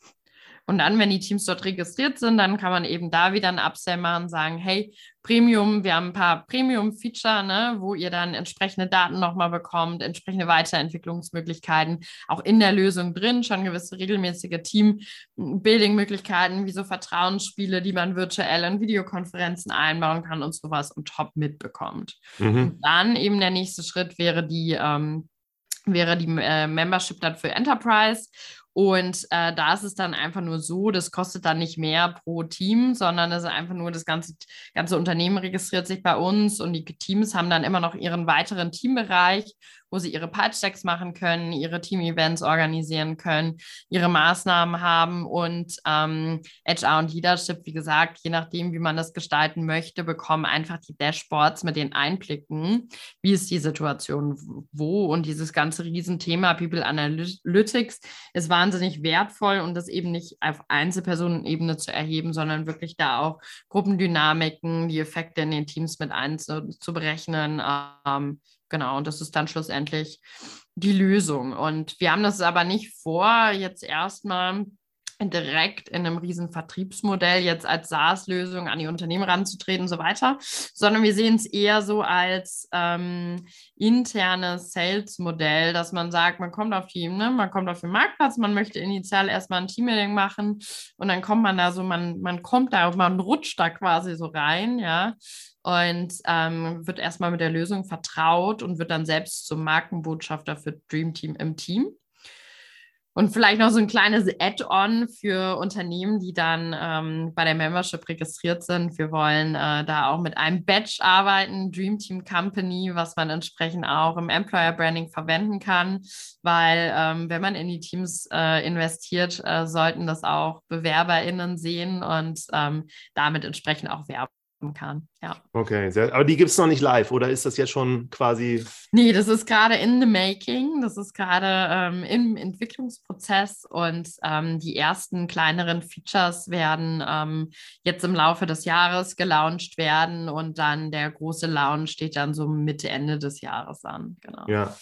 Und dann, wenn die Teams dort registriert sind, dann kann man eben da wieder ein Upsell machen, sagen, hey, Premium, wir haben ein paar Premium-Feature, ne, wo ihr dann entsprechende Daten nochmal bekommt, entsprechende Weiterentwicklungsmöglichkeiten, auch in der Lösung drin, schon gewisse regelmäßige Team-Building-Möglichkeiten, wie so Vertrauensspiele, die man virtuell in Videokonferenzen einbauen kann und sowas und top mitbekommt. Mhm. Und dann eben der nächste Schritt wäre die, ähm, wäre die äh, Membership dann für Enterprise. Und äh, da ist es dann einfach nur so, das kostet dann nicht mehr pro Team, sondern es ist einfach nur das ganze, ganze Unternehmen registriert sich bei uns und die Teams haben dann immer noch ihren weiteren Teambereich wo sie ihre Pitch-Decks machen können, ihre Team-Events organisieren können, ihre Maßnahmen haben und ähm, HR und Leadership, wie gesagt, je nachdem, wie man das gestalten möchte, bekommen einfach die Dashboards mit den Einblicken, wie ist die Situation wo und dieses ganze Riesenthema People Analytics ist wahnsinnig wertvoll und das eben nicht auf Einzelpersonenebene zu erheben, sondern wirklich da auch Gruppendynamiken, die Effekte in den Teams mit einzuberechnen. Ähm, Genau, und das ist dann schlussendlich die Lösung. Und wir haben das aber nicht vor, jetzt erstmal direkt in einem riesen Vertriebsmodell jetzt als SaaS-Lösung an die Unternehmen ranzutreten und so weiter, sondern wir sehen es eher so als ähm, internes Sales-Modell, dass man sagt, man kommt auf die, ne, man kommt auf den Marktplatz, man möchte initial erstmal ein Teammeeting machen und dann kommt man da so, man, man kommt da, man rutscht da quasi so rein, ja, und ähm, wird erstmal mit der Lösung vertraut und wird dann selbst zum Markenbotschafter für Dream Team im Team. Und vielleicht noch so ein kleines Add-on für Unternehmen, die dann ähm, bei der Membership registriert sind. Wir wollen äh, da auch mit einem Badge arbeiten, Dream Team Company, was man entsprechend auch im Employer Branding verwenden kann, weil ähm, wenn man in die Teams äh, investiert, äh, sollten das auch BewerberInnen sehen und ähm, damit entsprechend auch werben kann. Ja. Okay, sehr, aber die gibt es noch nicht live oder ist das jetzt schon quasi? Nee, das ist gerade in the making. Das ist gerade ähm, im Entwicklungsprozess und ähm, die ersten kleineren Features werden ähm, jetzt im Laufe des Jahres gelauncht werden und dann der große Launch steht dann so Mitte, Ende des Jahres an. Genau. Ja.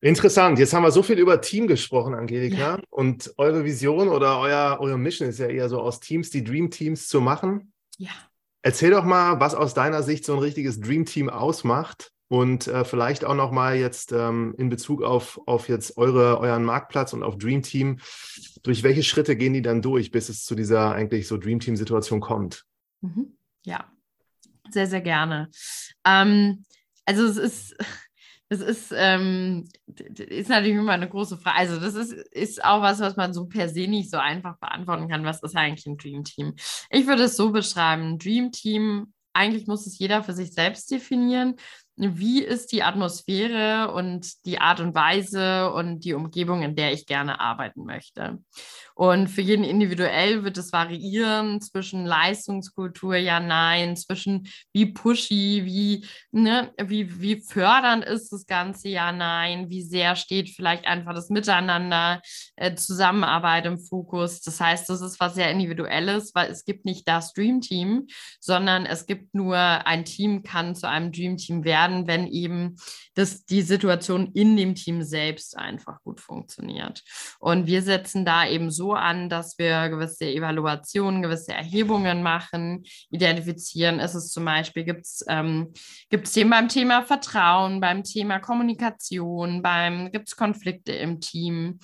Interessant. Jetzt haben wir so viel über Team gesprochen, Angelika. Ja. Und eure Vision oder euer, eure Mission ist ja eher so aus Teams die Dream Teams zu machen. Ja. Erzähl doch mal, was aus deiner Sicht so ein richtiges Dream Team ausmacht und äh, vielleicht auch noch mal jetzt ähm, in Bezug auf, auf jetzt eure, euren Marktplatz und auf Dream Team. Durch welche Schritte gehen die dann durch, bis es zu dieser eigentlich so Dream Team Situation kommt? Mhm. Ja, sehr, sehr gerne. Ähm, also es ist, das ist, ähm, ist natürlich immer eine große Frage. Also, das ist, ist auch was, was man so per se nicht so einfach beantworten kann. Was ist eigentlich ein Dream Team? Ich würde es so beschreiben: ein Dream Team, eigentlich muss es jeder für sich selbst definieren wie ist die Atmosphäre und die Art und Weise und die Umgebung, in der ich gerne arbeiten möchte. Und für jeden individuell wird es variieren zwischen Leistungskultur, ja, nein, zwischen wie pushy, wie, ne, wie, wie fördernd ist das Ganze, ja, nein, wie sehr steht vielleicht einfach das Miteinander, äh, Zusammenarbeit im Fokus. Das heißt, das ist was sehr Individuelles, weil es gibt nicht das Dream Team, sondern es gibt nur ein Team kann zu einem Dream Team werden, wenn eben das, die Situation in dem Team selbst einfach gut funktioniert. Und wir setzen da eben so an, dass wir gewisse Evaluationen, gewisse Erhebungen machen, identifizieren. Ist es zum Beispiel, gibt es ähm, gibt's Themen beim Thema Vertrauen, beim Thema Kommunikation, beim gibt es Konflikte im Team?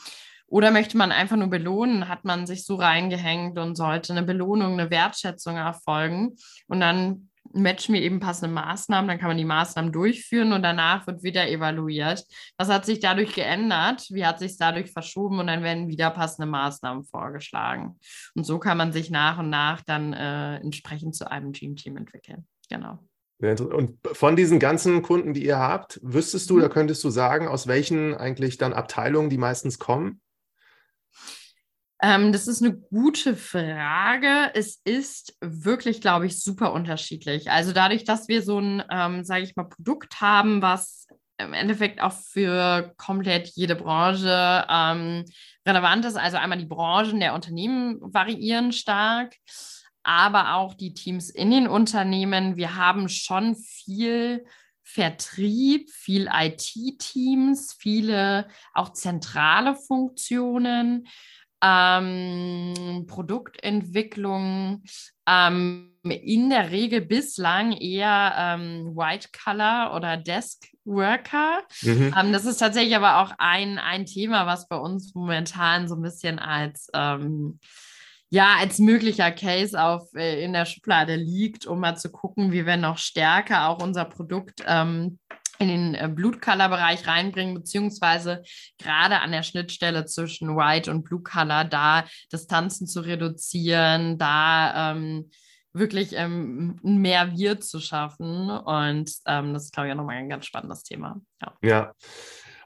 Oder möchte man einfach nur belohnen? Hat man sich so reingehängt und sollte eine Belohnung, eine Wertschätzung erfolgen? Und dann matchen wir eben passende Maßnahmen, dann kann man die Maßnahmen durchführen und danach wird wieder evaluiert. Was hat sich dadurch geändert? Wie hat sich dadurch verschoben? Und dann werden wieder passende Maßnahmen vorgeschlagen. Und so kann man sich nach und nach dann äh, entsprechend zu einem Dream-Team entwickeln. Genau. Und von diesen ganzen Kunden, die ihr habt, wüsstest du, mhm. da könntest du sagen, aus welchen eigentlich dann Abteilungen die meistens kommen? Ähm, das ist eine gute Frage. Es ist wirklich, glaube ich, super unterschiedlich. Also dadurch, dass wir so ein, ähm, sage ich mal, Produkt haben, was im Endeffekt auch für komplett jede Branche ähm, relevant ist. Also einmal die Branchen der Unternehmen variieren stark, aber auch die Teams in den Unternehmen. Wir haben schon viel Vertrieb, viel IT-Teams, viele auch zentrale Funktionen ähm, Produktentwicklung ähm, in der Regel bislang eher ähm, White Color oder Desk Worker. Mhm. Ähm, das ist tatsächlich aber auch ein, ein Thema, was bei uns momentan so ein bisschen als ähm, ja, als möglicher Case auf, äh, in der Schublade liegt, um mal zu gucken, wie wir noch stärker auch unser Produkt ähm, in den äh, Blutcolor-Bereich reinbringen, beziehungsweise gerade an der Schnittstelle zwischen White und Blue Color da Distanzen zu reduzieren, da ähm, wirklich ähm, mehr Wir zu schaffen. Und ähm, das ist, glaube ich, auch nochmal ein ganz spannendes Thema. Ja. ja.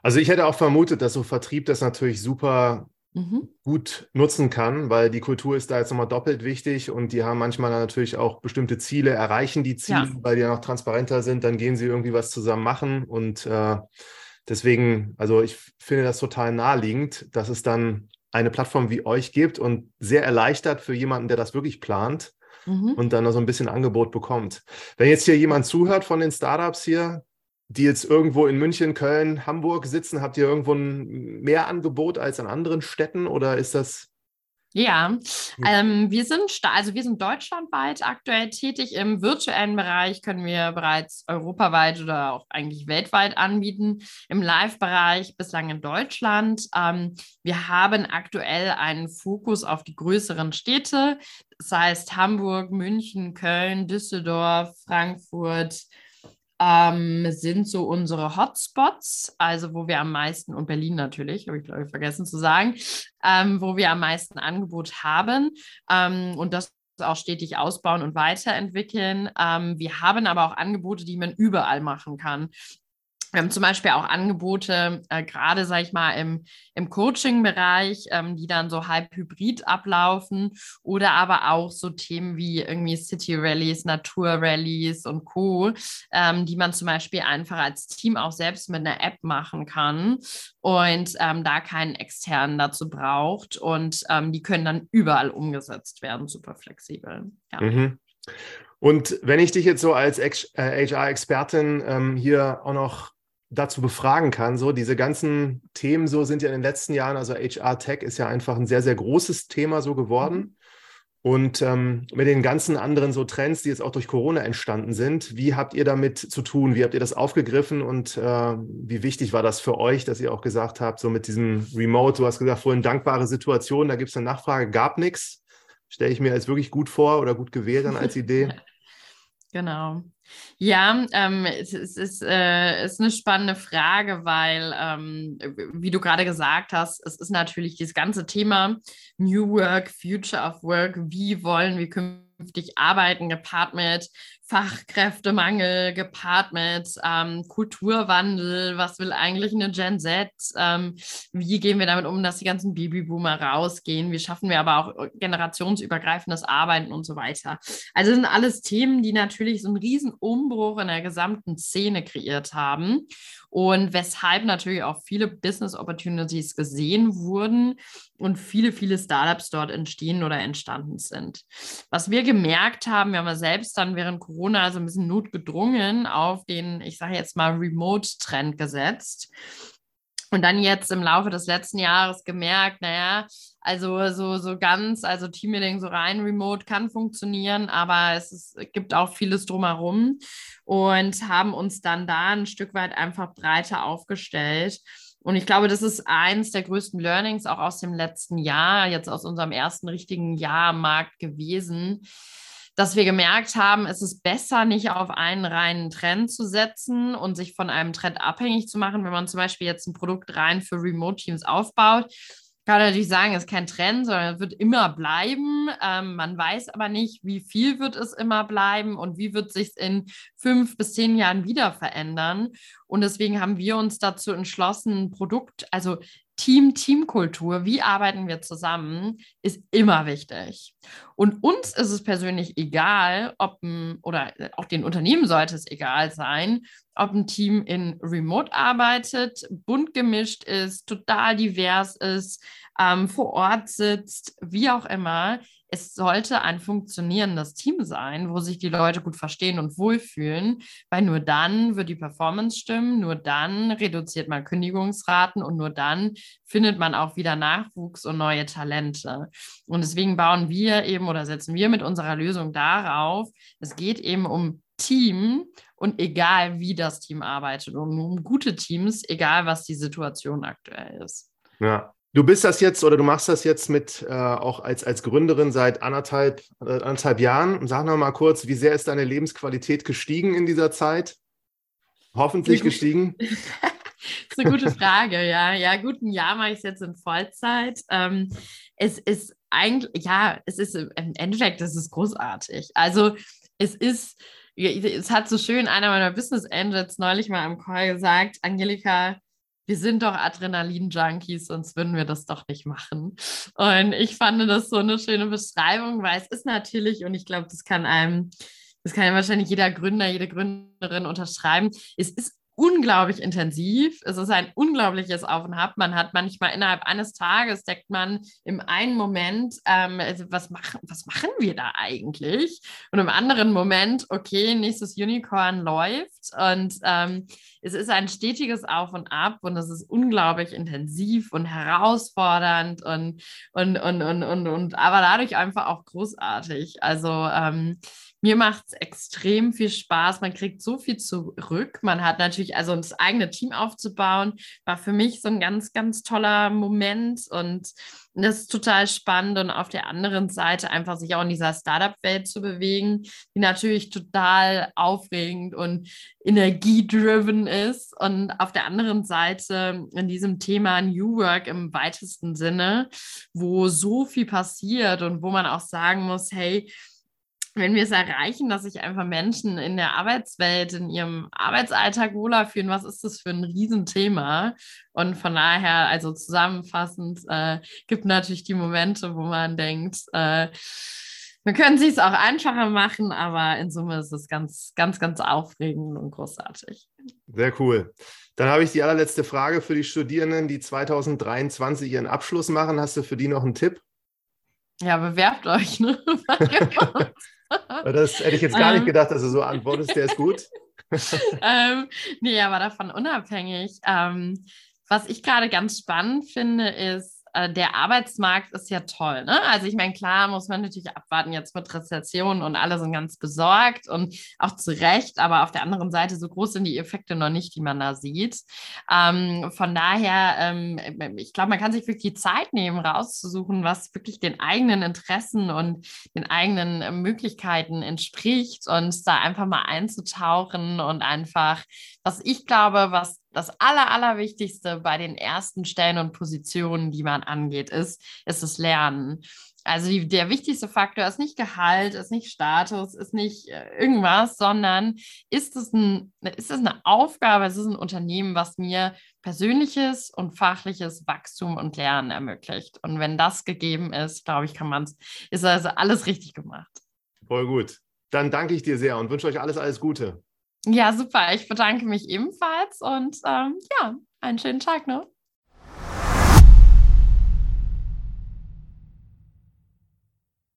Also ich hätte auch vermutet, dass so Vertrieb das natürlich super mhm. gut nutzen kann, weil die Kultur ist da jetzt nochmal doppelt wichtig und die haben manchmal natürlich auch bestimmte Ziele, erreichen die Ziele, ja. weil die ja noch transparenter sind, dann gehen sie irgendwie was zusammen machen und äh, deswegen, also ich finde das total naheliegend, dass es dann eine Plattform wie euch gibt und sehr erleichtert für jemanden, der das wirklich plant mhm. und dann noch so ein bisschen Angebot bekommt. Wenn jetzt hier jemand zuhört von den Startups hier, die jetzt irgendwo in München, Köln, Hamburg sitzen, habt ihr irgendwo ein Mehrangebot als an anderen Städten oder ist das? Ja, ähm, wir sind also wir sind deutschlandweit aktuell tätig. Im virtuellen Bereich können wir bereits europaweit oder auch eigentlich weltweit anbieten. Im Live-Bereich bislang in Deutschland. Ähm, wir haben aktuell einen Fokus auf die größeren Städte. Das heißt Hamburg, München, Köln, Düsseldorf, Frankfurt, ähm, sind so unsere Hotspots, also wo wir am meisten, und Berlin natürlich, habe ich glaube ich vergessen zu sagen, ähm, wo wir am meisten Angebot haben. Ähm, und das auch stetig ausbauen und weiterentwickeln. Ähm, wir haben aber auch Angebote, die man überall machen kann. Wir haben zum Beispiel auch Angebote, äh, gerade, sage ich mal, im, im Coaching-Bereich, ähm, die dann so halb hybrid ablaufen oder aber auch so Themen wie irgendwie City-Rallies, Natur-Rallies und Co., ähm, die man zum Beispiel einfach als Team auch selbst mit einer App machen kann und ähm, da keinen externen dazu braucht und ähm, die können dann überall umgesetzt werden, super flexibel. Ja. Mhm. Und wenn ich dich jetzt so als HR-Expertin äh, ähm, hier auch noch dazu befragen kann. So, diese ganzen Themen so sind ja in den letzten Jahren, also HR Tech ist ja einfach ein sehr, sehr großes Thema so geworden. Und ähm, mit den ganzen anderen so Trends, die jetzt auch durch Corona entstanden sind, wie habt ihr damit zu tun? Wie habt ihr das aufgegriffen und äh, wie wichtig war das für euch, dass ihr auch gesagt habt, so mit diesem Remote, du hast gesagt, vorhin dankbare Situation, da gibt es eine Nachfrage, gab nichts. Stelle ich mir als wirklich gut vor oder gut gewählt dann als Idee. Genau. Ja, ähm, es, es ist, äh, ist eine spannende Frage, weil, ähm, wie du gerade gesagt hast, es ist natürlich dieses ganze Thema New Work, Future of Work, wie wollen wir künftig arbeiten, gepaart mit Fachkräftemangel gepaart mit ähm, Kulturwandel, was will eigentlich eine Gen Z, ähm, wie gehen wir damit um, dass die ganzen Babyboomer rausgehen, wie schaffen wir aber auch generationsübergreifendes Arbeiten und so weiter. Also sind alles Themen, die natürlich so einen riesen Umbruch in der gesamten Szene kreiert haben und weshalb natürlich auch viele Business Opportunities gesehen wurden und viele, viele Startups dort entstehen oder entstanden sind. Was wir gemerkt haben, wir haben ja selbst dann während Corona so ein bisschen notgedrungen auf den, ich sage jetzt mal, Remote-Trend gesetzt. Und dann jetzt im Laufe des letzten Jahres gemerkt, naja, also so, so ganz, also Teammeeting so rein remote kann funktionieren, aber es, ist, gibt auch vieles drumherum und haben uns dann da ein Stück weit einfach breiter aufgestellt. Und ich glaube, das ist eins der größten Learnings auch aus dem letzten Jahr, jetzt aus unserem ersten richtigen Jahr am Markt gewesen, dass wir gemerkt haben, es ist besser, nicht auf einen reinen Trend zu setzen und sich von einem Trend abhängig zu machen, wenn man zum Beispiel jetzt ein Produkt rein für Remote-Teams aufbaut. Kann natürlich sagen, es ist kein Trend, sondern es wird immer bleiben. Ähm, man weiß aber nicht, wie viel wird es immer bleiben und wie wird sich in fünf bis zehn Jahren wieder verändern. Und deswegen haben wir uns dazu entschlossen, Produkt, also Team-Teamkultur, wie arbeiten wir zusammen, ist immer wichtig. Und uns ist es persönlich egal, ob oder auch den Unternehmen sollte es egal sein, ob ein Team in Remote arbeitet, bunt gemischt ist, total divers ist, ähm, vor Ort sitzt, wie auch immer es sollte ein funktionierendes Team sein, wo sich die Leute gut verstehen und wohlfühlen, weil nur dann wird die Performance stimmen, nur dann reduziert man Kündigungsraten und nur dann findet man auch wieder Nachwuchs und neue Talente. Und deswegen bauen wir eben oder setzen wir mit unserer Lösung darauf, es geht eben um Team und egal wie das Team arbeitet und um gute Teams, egal was die Situation aktuell ist. Ja, Du bist das jetzt oder du machst das jetzt mit äh, auch als, als Gründerin seit anderthalb, äh, anderthalb Jahren. Sag noch mal kurz, wie sehr ist deine Lebensqualität gestiegen in dieser Zeit? Hoffentlich gestiegen. das ist eine gute Frage, ja. Ja, gut, ein Jahr mache ich es jetzt in Vollzeit. Ähm, es ist eigentlich, ja, es ist im Endeffekt, das ist großartig. Also es ist, es hat so schön einer meiner Business Angels neulich mal am Call gesagt, Angelika, wir sind doch Adrenalin-Junkies, sonst würden wir das doch nicht machen. Und ich fand das so eine schöne Beschreibung, weil es ist natürlich, und ich glaube, das kann einem, das kann ja wahrscheinlich jeder Gründer, jede Gründerin unterschreiben, es ist unglaublich intensiv. Es ist ein unglaubliches Auf und Ab. Man hat manchmal innerhalb eines Tages deckt man im einen Moment, ähm, also was, machen, was machen wir da eigentlich? Und im anderen Moment, okay, nächstes Unicorn läuft. Und ähm, es ist ein stetiges Auf und Ab und es ist unglaublich intensiv und herausfordernd und, und, und, und, und, und aber dadurch einfach auch großartig. Also ähm, mir macht es extrem viel Spaß. Man kriegt so viel zurück. Man hat natürlich, also das eigene Team aufzubauen, war für mich so ein ganz, ganz toller Moment und das ist total spannend. Und auf der anderen Seite einfach sich auch in dieser Startup-Welt zu bewegen, die natürlich total aufregend und energiedriven ist. Und auf der anderen Seite in diesem Thema New Work im weitesten Sinne, wo so viel passiert und wo man auch sagen muss, hey, wenn wir es erreichen, dass sich einfach Menschen in der Arbeitswelt, in ihrem Arbeitsalltag wohler fühlen, was ist das für ein Riesenthema? Und von daher, also zusammenfassend, äh, gibt natürlich die Momente, wo man denkt, äh, wir können es auch einfacher machen, aber in Summe ist es ganz, ganz, ganz aufregend und großartig. Sehr cool. Dann habe ich die allerletzte Frage für die Studierenden, die 2023 ihren Abschluss machen. Hast du für die noch einen Tipp? Ja, bewerbt euch. Ne? Das hätte ich jetzt gar nicht ähm. gedacht, dass du so antwortest. Der ist gut. ähm, nee, aber davon unabhängig. Ähm, was ich gerade ganz spannend finde, ist, äh, der Arbeitsmarkt ist ja toll. Ne? Also ich meine, klar muss man natürlich abwarten jetzt mit Rezession und alle sind ganz besorgt und auch zu Recht, aber auf der anderen Seite so groß sind die Effekte noch nicht, die man da sieht. Ähm, von daher, ähm, ich glaube, man kann sich wirklich die Zeit nehmen, rauszusuchen, was wirklich den eigenen Interessen und den eigenen Möglichkeiten entspricht und da einfach mal einzutauchen und einfach, was ich glaube, was das Aller, Allerwichtigste bei den ersten Stellen und Positionen, die man angeht, ist, ist das Lernen. Also die, der wichtigste Faktor ist nicht Gehalt, ist nicht Status, ist nicht äh, irgendwas, sondern ist es, ein, ist es eine Aufgabe, ist es ein Unternehmen, was mir persönliches und fachliches Wachstum und Lernen ermöglicht. Und wenn das gegeben ist, glaube ich, kann man es, ist also alles richtig gemacht. Voll gut. Dann danke ich dir sehr und wünsche euch alles, alles Gute. Ja, super. Ich bedanke mich ebenfalls und ähm, ja, einen schönen Tag noch.